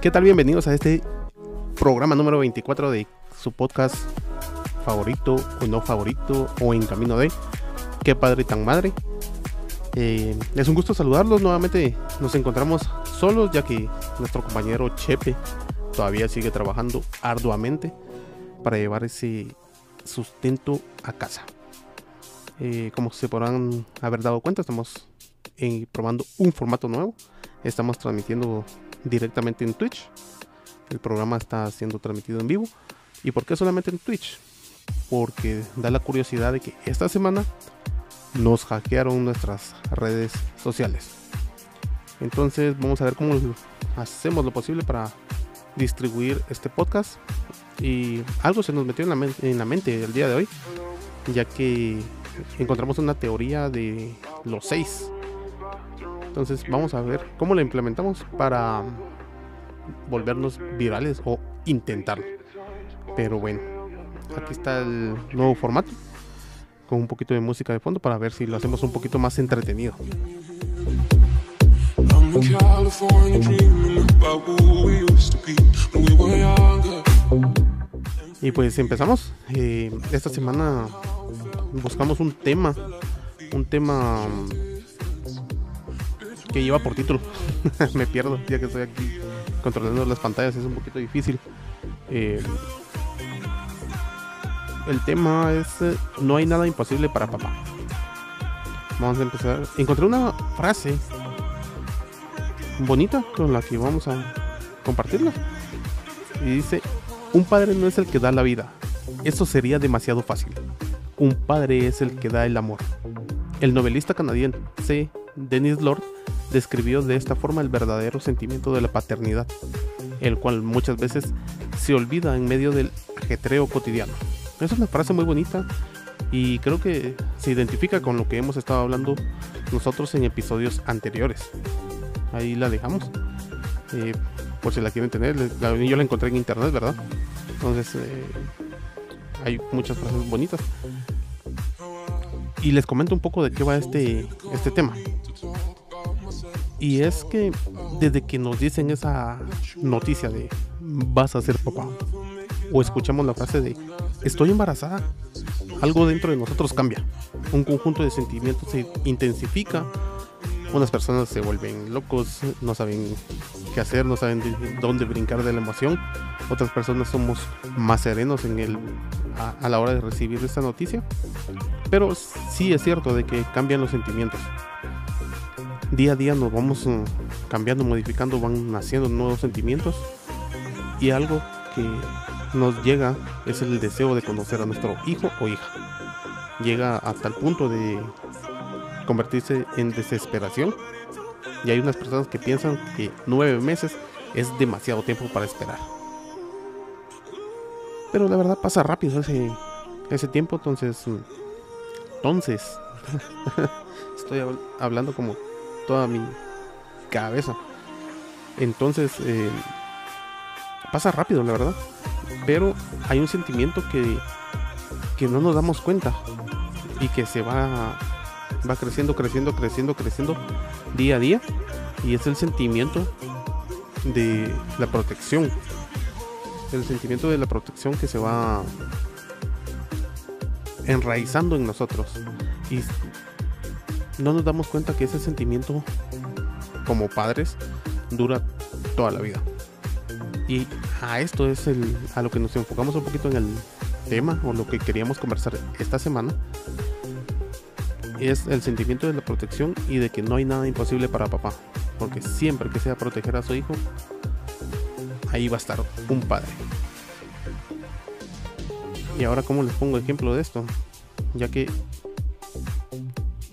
¿Qué tal? Bienvenidos a este programa número 24 de su podcast favorito o no favorito o en camino de Qué padre tan madre. Eh, es un gusto saludarlos. Nuevamente nos encontramos solos ya que nuestro compañero Chepe todavía sigue trabajando arduamente para llevar ese sustento a casa. Eh, como se podrán haber dado cuenta, estamos eh, probando un formato nuevo. Estamos transmitiendo directamente en Twitch. El programa está siendo transmitido en vivo. ¿Y por qué solamente en Twitch? Porque da la curiosidad de que esta semana nos hackearon nuestras redes sociales. Entonces vamos a ver cómo hacemos lo posible para distribuir este podcast. Y algo se nos metió en la, en la mente el día de hoy, ya que encontramos una teoría de los seis entonces vamos a ver cómo la implementamos para volvernos virales o intentarlo. Pero bueno, aquí está el nuevo formato con un poquito de música de fondo para ver si lo hacemos un poquito más entretenido. Y pues empezamos. Eh, esta semana buscamos un tema, un tema que lleva por título. me pierdo, ya que estoy aquí controlando las pantallas, es un poquito difícil. Eh, el tema es eh, no hay nada imposible para papá. Vamos a empezar. Encontré una frase bonita con la que vamos a compartirla. Y dice, un padre no es el que da la vida. Eso sería demasiado fácil. Un padre es el que da el amor. El novelista canadiense Dennis Lord describió de esta forma el verdadero sentimiento de la paternidad, el cual muchas veces se olvida en medio del ajetreo cotidiano. Es una frase muy bonita y creo que se identifica con lo que hemos estado hablando nosotros en episodios anteriores. Ahí la dejamos. Eh, por si la quieren tener, yo la encontré en internet, ¿verdad? Entonces, eh, hay muchas frases bonitas. Y les comento un poco de qué va este, este tema. Y es que desde que nos dicen esa noticia de vas a ser papá, o escuchamos la frase de estoy embarazada, algo dentro de nosotros cambia. Un conjunto de sentimientos se intensifica. Unas personas se vuelven locos, no saben qué hacer, no saben dónde brincar de la emoción. Otras personas somos más serenos en el, a, a la hora de recibir esta noticia. Pero sí es cierto de que cambian los sentimientos día a día nos vamos mm, cambiando, modificando, van naciendo nuevos sentimientos y algo que nos llega es el deseo de conocer a nuestro hijo o hija. Llega a tal punto de convertirse en desesperación y hay unas personas que piensan que nueve meses es demasiado tiempo para esperar. Pero la verdad pasa rápido ese, ese tiempo, entonces... Mm, entonces... estoy hablando como toda mi cabeza. Entonces, eh, pasa rápido, la verdad. Pero hay un sentimiento que, que no nos damos cuenta y que se va, va creciendo, creciendo, creciendo, creciendo día a día. Y es el sentimiento de la protección. El sentimiento de la protección que se va enraizando en nosotros. Y no nos damos cuenta que ese sentimiento como padres dura toda la vida. Y a esto es el, a lo que nos enfocamos un poquito en el tema o lo que queríamos conversar esta semana. Es el sentimiento de la protección y de que no hay nada imposible para papá. Porque siempre que sea proteger a su hijo, ahí va a estar un padre. Y ahora, ¿cómo les pongo ejemplo de esto? Ya que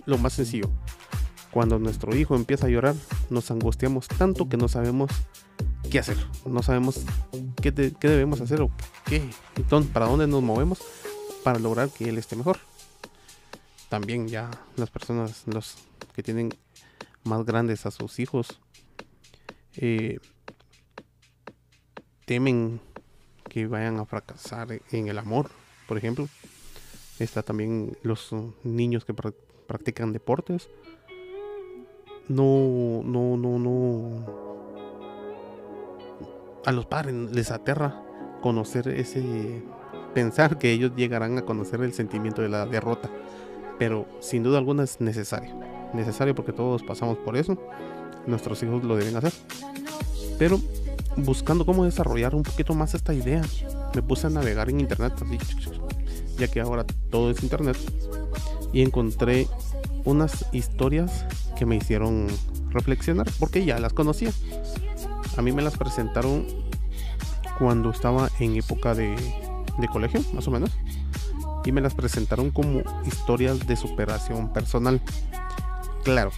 lo más sencillo. Cuando nuestro hijo empieza a llorar, nos angustiamos tanto que no sabemos qué hacer. No sabemos qué, debemos hacer o qué. Entonces, para dónde nos movemos para lograr que él esté mejor. También ya las personas, los que tienen más grandes a sus hijos, eh, temen que vayan a fracasar en el amor, por ejemplo. Está también los niños que practican deportes. No, no, no, no. a los padres les aterra conocer ese pensar que ellos llegarán a conocer el sentimiento de la derrota. Pero sin duda alguna es necesario. Necesario porque todos pasamos por eso. Nuestros hijos lo deben hacer. Pero buscando cómo desarrollar un poquito más esta idea, me puse a navegar en internet, ya que ahora todo es internet, y encontré unas historias que me hicieron reflexionar, porque ya las conocía. A mí me las presentaron cuando estaba en época de, de colegio, más o menos, y me las presentaron como historias de superación personal. Claro,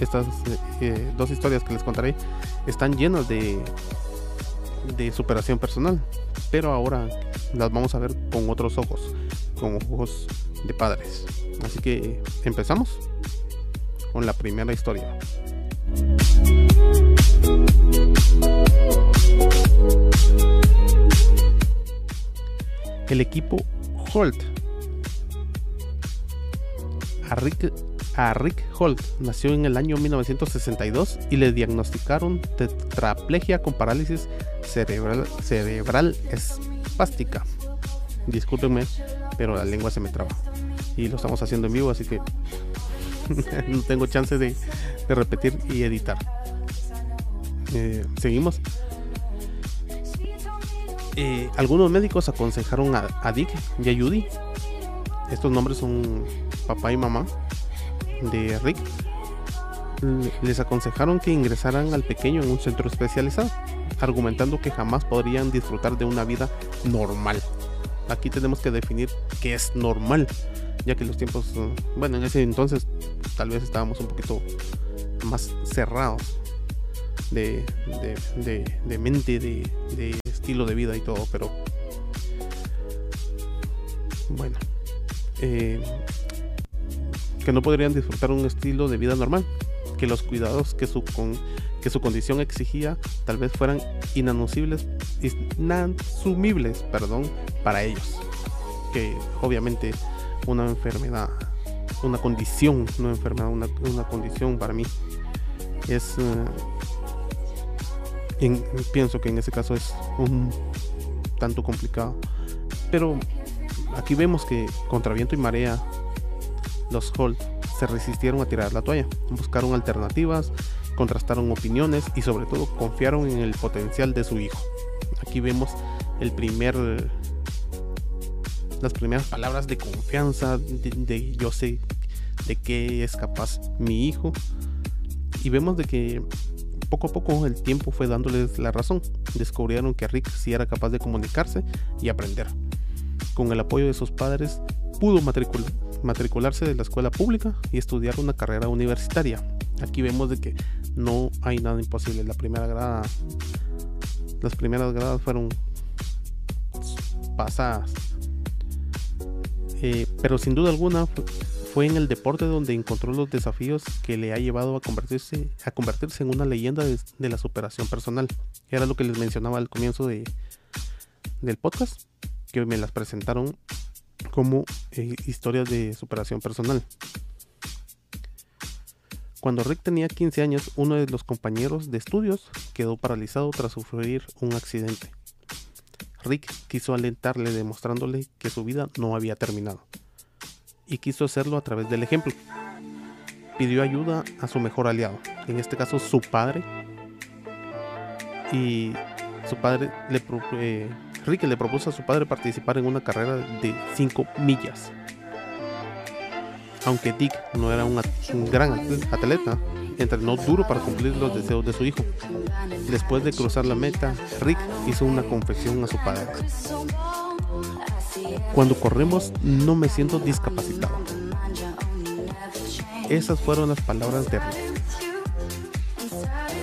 estas eh, dos historias que les contaré están llenas de, de superación personal, pero ahora las vamos a ver con otros ojos, con ojos de padres. Así que empezamos con la primera historia. El equipo Holt. A Rick a Rick Holt nació en el año 1962 y le diagnosticaron tetraplegia con parálisis cerebral, cerebral espástica. Discúlpenme, pero la lengua se me traba. Y lo estamos haciendo en vivo, así que no tengo chance de, repetir y editar. Eh, seguimos. Eh, algunos médicos aconsejaron a, a Dick y a Judy. Estos nombres son papá y mamá de Rick, les aconsejaron que ingresaran al pequeño en un centro especializado, argumentando que jamás podrían disfrutar de una vida normal. Aquí tenemos que definir qué es normal, ya que los tiempos, bueno, en ese entonces tal vez estábamos un poquito más cerrados de, de, mente, de, estilo de vida y todo, pero bueno. Eh, que no podrían disfrutar un estilo de vida normal, que los cuidados que su, con, que su condición exigía tal vez fueran inasumibles, inasumibles perdón, para ellos. Que obviamente una enfermedad, una condición, no enfermedad, una, una condición para mí es... Eh, pienso que en ese caso es un tanto complicado. Pero aquí vemos que contra viento y marea los Holt se resistieron a tirar la toalla, buscaron alternativas, contrastaron opiniones y sobre todo confiaron en el potencial de su hijo. Aquí vemos las primeras palabras de confianza de, yo sé de qué es capaz mi hijo y vemos de que poco a poco el tiempo fue dándoles la razón. Descubrieron que Rick sí era capaz de comunicarse y aprender. Con el apoyo de sus padres pudo matricular, matricularse de la escuela pública y estudiar una carrera universitaria. Aquí vemos de que no hay nada imposible. La primera grada, las primeras gradas fueron pasadas. Eh, pero sin duda alguna fue en el deporte donde encontró los desafíos que le ha llevado a convertirse, a convertirse en una leyenda de, la superación personal. Era lo que les mencionaba al comienzo de, del podcast, que me las presentaron como eh, historias de superación personal. Cuando Rick tenía 15 años, uno de los compañeros de estudios quedó paralizado tras sufrir un accidente. Rick quiso alentarle demostrándole que su vida no había terminado. Y quiso hacerlo a través del ejemplo. Pidió ayuda a su mejor aliado, en este caso su padre. Y su padre le, eh, Rick le propuso a su padre participar en una carrera de 5 millas. Aunque Dick no era un, gran atleta, entrenó duro para cumplir los deseos de su hijo. Después de cruzar la meta, Rick hizo una confesión a su padre. Cuando corremos no me siento discapacitado. Esas fueron las palabras de Rick.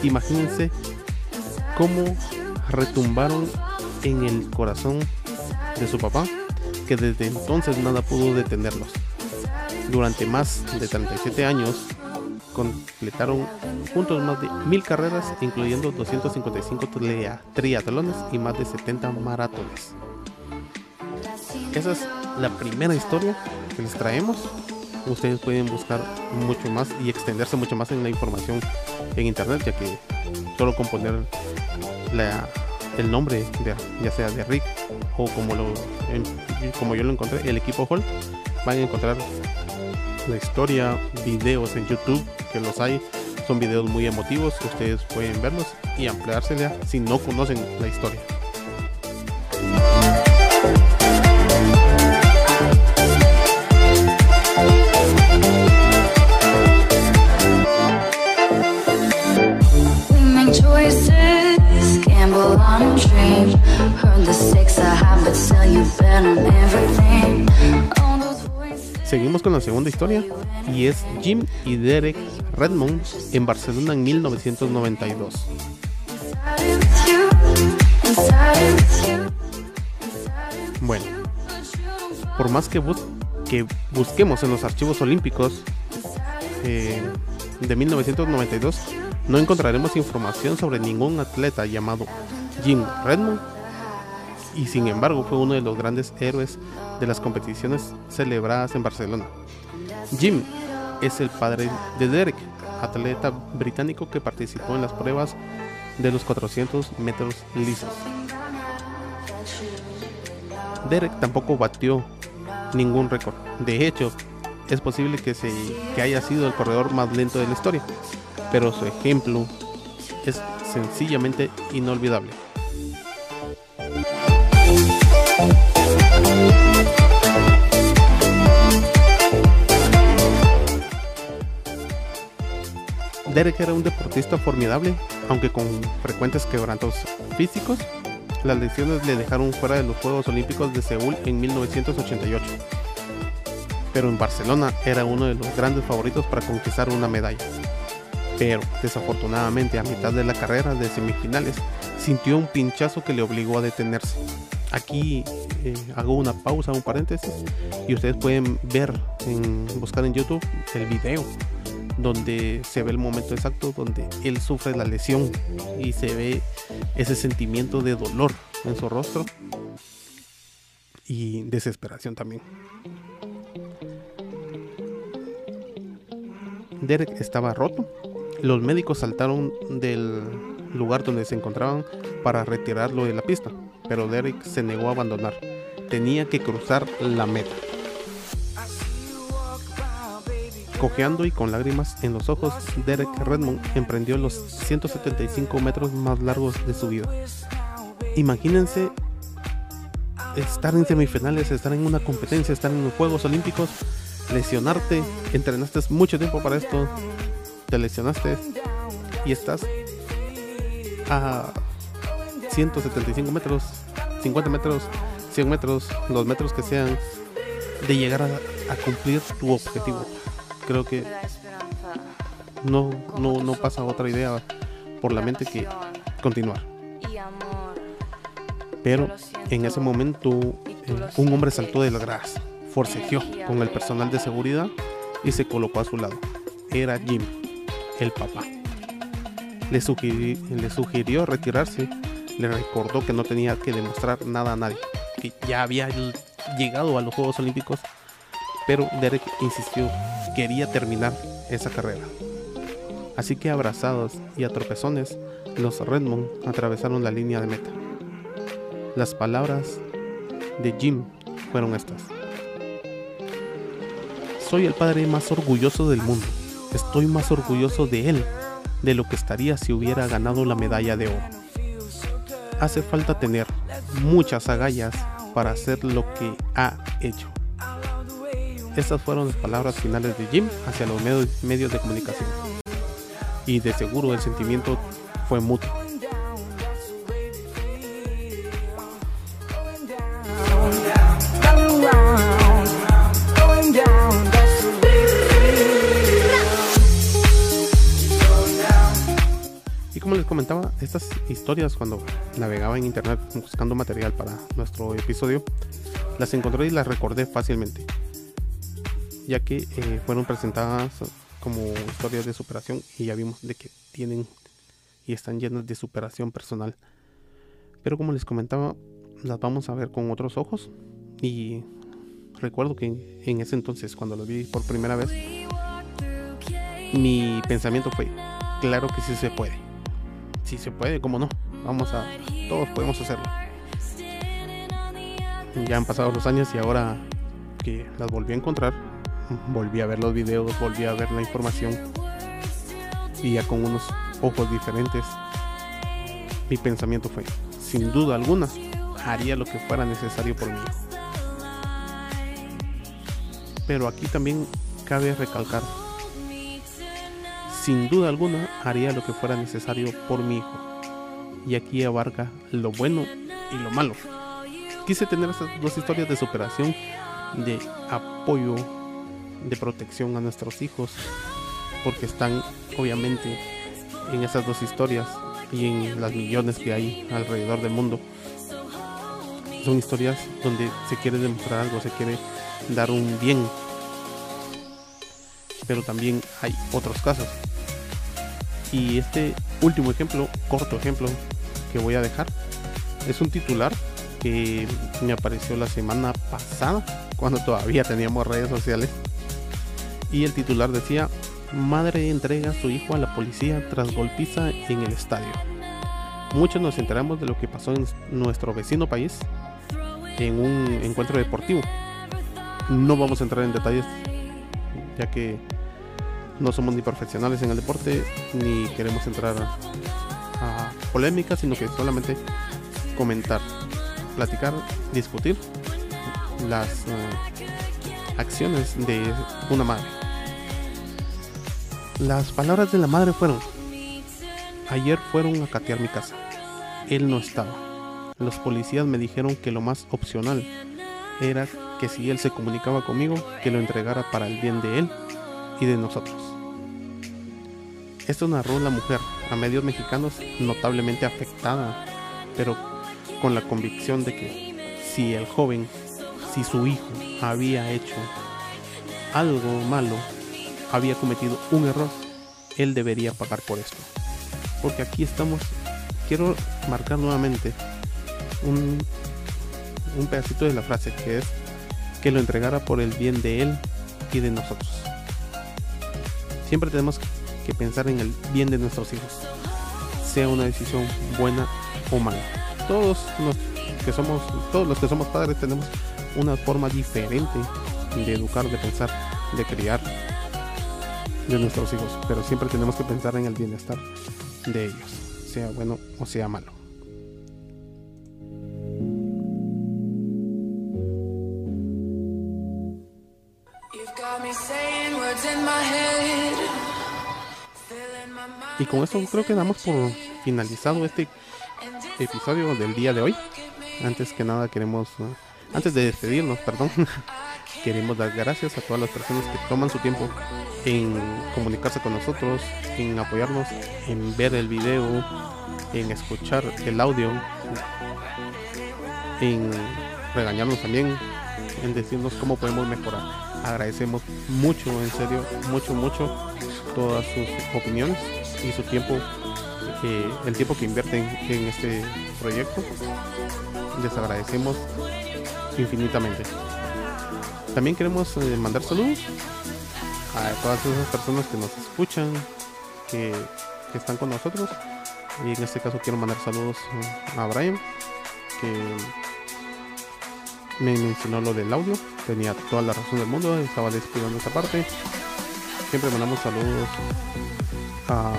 Imagínense cómo retumbaron en el corazón de su papá, que desde entonces nada pudo detenerlos. Durante más de 37 años, completaron juntos más de mil carreras, incluyendo 255 triatlones y más de 70 maratones. Esa es la primera historia que les traemos. Ustedes pueden buscar mucho más y extenderse mucho más en la información en internet, ya que solo con poner el nombre de, ya sea de Rick o como lo como yo lo encontré el equipo Hall van a encontrar la historia videos en YouTube que los hay. Son videos muy emotivos ustedes pueden verlos y ampliársela si no conocen la historia Seguimos con la segunda historia y es Jim y Derek Redmond en Barcelona en 1992. Bueno, por más que, que busquemos en los archivos olímpicos eh, de 1992, no encontraremos información sobre ningún atleta llamado Jim Redmond y sin embargo fue uno de los grandes héroes de las competiciones celebradas en Barcelona. Jim es el padre de Derek, atleta británico que participó en las pruebas de los 400 metros lisos. Derek tampoco batió ningún récord. De hecho, es posible que, se, que haya sido el corredor más lento de la historia, pero su ejemplo es sencillamente inolvidable. Derek era un deportista formidable, aunque con frecuentes quebrantos físicos. Las lesiones le dejaron fuera de los Juegos Olímpicos de Seúl en 1988. Pero en Barcelona era uno de los grandes favoritos para conquistar una medalla. Pero desafortunadamente a mitad de la carrera de semifinales sintió un pinchazo que le obligó a detenerse. Aquí eh, hago una pausa, un paréntesis, y ustedes pueden ver, en, buscar en YouTube el video donde se ve el momento exacto donde él sufre la lesión y se ve ese sentimiento de dolor en su rostro y desesperación también. Derek estaba roto. Los médicos saltaron del lugar donde se encontraban para retirarlo de la pista, pero Derek se negó a abandonar. Tenía que cruzar la meta. Cojeando y con lágrimas en los ojos, Derek Redmond emprendió los 175 metros más largos de su vida. Imagínense estar en semifinales, estar en una competencia, estar en los Juegos Olímpicos, lesionarte, entrenaste mucho tiempo para esto, te lesionaste y estás a 175 metros, 50 metros, 100 metros, los metros que sean, de llegar a cumplir tu objetivo creo que no, no, no pasa otra idea por la mente que continuar. Pero en ese momento eh, un hombre saltó de la grasa, forcejeó con el personal de seguridad y se colocó a su lado. Era Jim, el papá. Le, le sugirió retirarse, le recordó que no tenía que demostrar nada a nadie, que ya había llegado a los Juegos Olímpicos, pero Derek insistió quería terminar esa carrera. Así que abrazados y a tropezones, los Redmond atravesaron la línea de meta. Las palabras de Jim fueron estas. Soy el padre más orgulloso del mundo. Estoy más orgulloso de él de lo que estaría si hubiera ganado la medalla de oro. Hace falta tener muchas agallas para hacer lo que ha hecho. Estas fueron las palabras finales de Jim hacia los medios, de comunicación. Y de seguro el sentimiento fue mutuo. Y como les comentaba, estas historias cuando navegaba en internet buscando material para nuestro episodio, las encontré y las recordé fácilmente ya que eh, fueron presentadas como historias de superación y ya vimos de que tienen y están llenas de superación personal. Pero como les comentaba, las vamos a ver con otros ojos y recuerdo que en ese entonces cuando las vi por primera vez, mi pensamiento fue, claro que sí se puede. Sí se puede, ¿cómo no? Vamos a, todos podemos hacerlo. Ya han pasado los años y ahora que las volví a encontrar, volví a ver los videos, volví a ver la información y ya con unos ojos diferentes, mi pensamiento fue, sin duda alguna, haría lo que fuera necesario por mí. Pero aquí también cabe recalcar, sin duda alguna haría lo que fuera necesario por mi hijo. Y aquí abarca lo bueno y lo malo. Quise tener estas dos historias de superación, de apoyo, de protección a nuestros hijos, porque están obviamente en esas dos historias y en las millones que hay alrededor del mundo. Son historias donde se quiere demostrar algo, se quiere dar un bien. Pero también hay otros casos. Y este último ejemplo, corto ejemplo que voy a dejar, es un titular que me apareció la semana pasada, cuando todavía teníamos redes sociales. Y el titular decía, madre entrega a su hijo a la policía tras golpiza en el estadio. Muchos nos enteramos de lo que pasó en nuestro vecino país en un encuentro deportivo. No vamos a entrar en detalles ya que no somos ni profesionales en el deporte ni queremos entrar a, polémica, sino que solamente comentar, platicar, discutir las eh, acciones de una madre. Las palabras de la madre fueron, ayer fueron a catear mi casa. Él no estaba. Los policías me dijeron que lo más opcional era que si él se comunicaba conmigo, que lo entregara para el bien de él y de nosotros. Esto narró la mujer a medios mexicanos notablemente afectada, pero con la convicción de que si el joven, si su hijo había hecho algo malo, había cometido un error, él debería pagar por esto. Porque aquí estamos, quiero marcar nuevamente un, un pedacito de la frase que es que lo entregara por el bien de él y de nosotros. Siempre tenemos que pensar en el bien de nuestros hijos, sea una decisión buena o mala. Todos los que somos, todos los que somos padres tenemos una forma diferente de educar, de pensar, de criar de nuestros hijos, pero siempre tenemos que pensar en el bienestar de ellos, sea bueno o sea malo. Y con esto creo que damos por finalizado este episodio del día de hoy. Antes que nada queremos, antes de despedirnos, perdón, queremos dar gracias a todas las personas que toman su tiempo en comunicarse con nosotros, en apoyarnos, en ver el video, en escuchar el audio, en regañarnos también, en decirnos cómo podemos mejorar. Agradecemos mucho, en serio, mucho, mucho todas sus opiniones y su tiempo, eh, el tiempo que invierten en este proyecto. Les agradecemos infinitamente. También queremos eh, mandar saludos a todas esas personas que nos escuchan, que, están con nosotros. Y en este caso quiero mandar saludos a Brian, que me mencionó lo del audio. Tenía toda la razón del mundo, estaba descuidando esa parte. Siempre mandamos saludos a...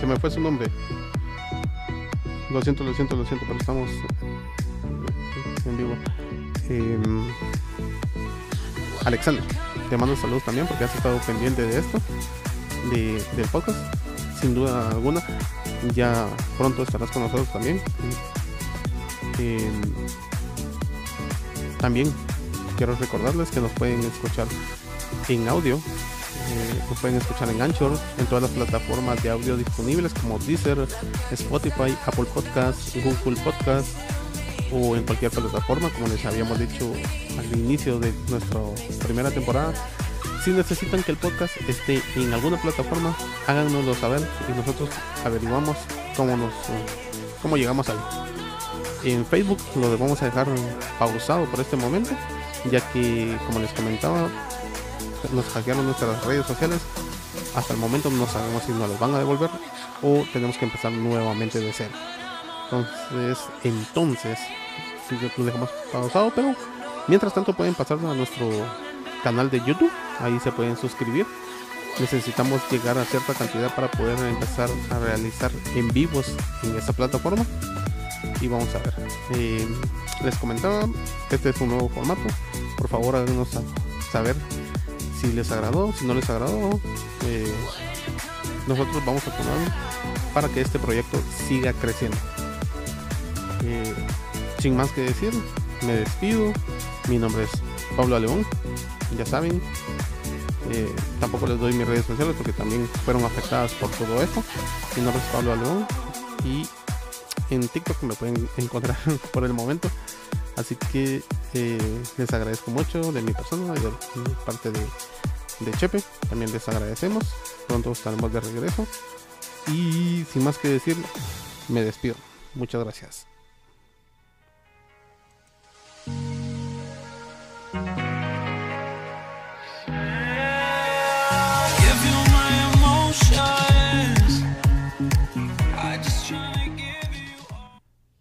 Se me fue su nombre. Lo siento, lo siento, lo siento, pero estamos en vivo. Em, Alexander, te mando saludos también porque has estado pendiente de esto, de, del podcast, sin duda alguna. Ya pronto estarás con nosotros también. Em, también quiero recordarles que nos pueden escuchar en audio. Eh, nos pueden escuchar en Anchor, en todas las plataformas de audio disponibles como Deezer, Spotify, Apple Podcasts, Google Podcasts o en cualquier plataforma, como les habíamos dicho al inicio de nuestra primera temporada. Si necesitan que el podcast esté en alguna plataforma, háganoslo saber y nosotros averiguamos cómo nos cómo llegamos ahí. En Facebook lo vamos a dejar pausado por este momento, ya que como les comentaba, nos hackearon nuestras redes sociales. Hasta el momento no sabemos si nos los van a devolver o tenemos que empezar nuevamente de cero. Entonces, entonces, lo dejamos pausado, pero mientras tanto pueden pasar a nuestro canal de YouTube, ahí se pueden suscribir. Necesitamos llegar a cierta cantidad para poder empezar a realizar en vivos en esta plataforma. Y vamos a ver. Eh, les comentaba, este es un nuevo formato. Por favor, háganos saber si les agradó, si no les agradó. Eh, nosotros vamos a tomar para que este proyecto siga creciendo. Eh, sin más que decir, me despido. Mi nombre es Pablo León, ya saben. Eh, tampoco les doy mis redes sociales porque también fueron afectadas por todo esto. Mi nombre es Pablo León y en TikTok me pueden encontrar por el momento. Así que eh, les agradezco mucho de mi persona y de, parte de, de Chepe. También les agradecemos. Pronto estaremos de regreso. Y sin más que decir, me despido. Muchas gracias.